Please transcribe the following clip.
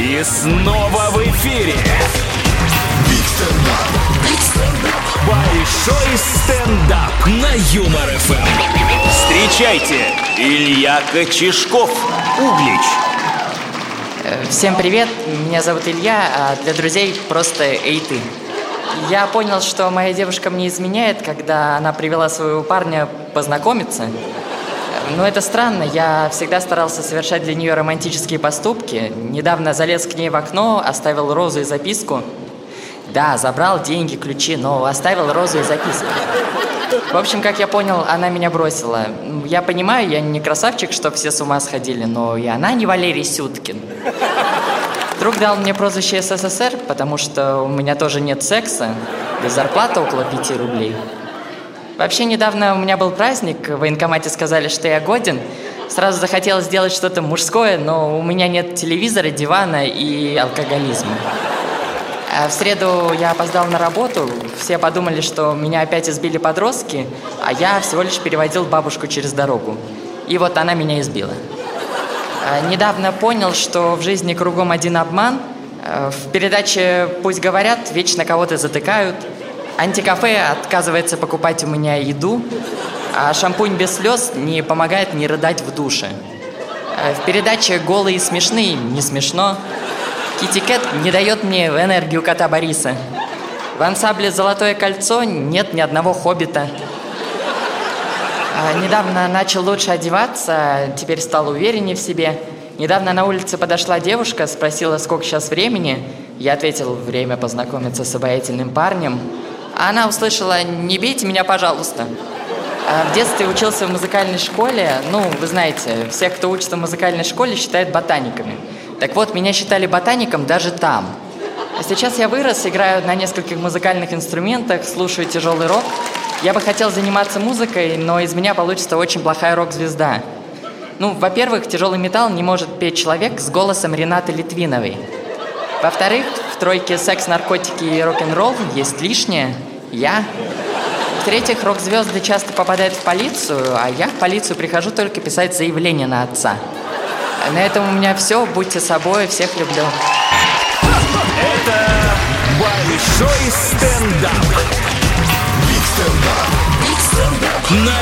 И снова в эфире. Большой стендап на Юмор ФМ. Встречайте, Илья Кочешков, Углич. Всем привет, меня зовут Илья, а для друзей просто Эй ты. Я понял, что моя девушка мне изменяет, когда она привела своего парня познакомиться. Но это странно, я всегда старался совершать для нее романтические поступки. Недавно залез к ней в окно, оставил розу и записку. Да, забрал деньги, ключи, но оставил розу и записку. В общем, как я понял, она меня бросила. Я понимаю, я не красавчик, что все с ума сходили, но и она не Валерий Сюткин. Друг дал мне прозвище СССР, потому что у меня тоже нет секса, да зарплата около пяти рублей. Вообще, недавно у меня был праздник, в военкомате сказали, что я годен. Сразу захотелось сделать что-то мужское, но у меня нет телевизора, дивана и алкоголизма. А в среду я опоздал на работу, все подумали, что меня опять избили подростки, а я всего лишь переводил бабушку через дорогу. И вот она меня избила. А недавно понял, что в жизни кругом один обман. А в передаче «Пусть говорят» вечно кого-то затыкают. Антикафе отказывается покупать у меня еду, а шампунь без слез не помогает не рыдать в душе. А в передаче «Голые и смешные» не смешно. Китикет не дает мне энергию кота Бориса. В ансамбле «Золотое кольцо» нет ни одного хоббита. А, недавно начал лучше одеваться, теперь стал увереннее в себе. Недавно на улице подошла девушка, спросила, сколько сейчас времени. Я ответил, время познакомиться с обаятельным парнем. Она услышала, не бейте меня, пожалуйста. А в детстве учился в музыкальной школе. Ну, вы знаете, всех, кто учится в музыкальной школе, считают ботаниками. Так вот, меня считали ботаником даже там. А сейчас я вырос, играю на нескольких музыкальных инструментах, слушаю тяжелый рок. Я бы хотел заниматься музыкой, но из меня получится очень плохая рок-звезда. Ну, во-первых, тяжелый металл не может петь человек с голосом Ренаты Литвиновой. Во-вторых, в тройке секс, наркотики и рок-н-ролл есть лишнее. Я. В-третьих, рок-звезды часто попадают в полицию, а я в полицию прихожу только писать заявление на отца. На этом у меня все. Будьте собой. Всех люблю. Это большой стендап. На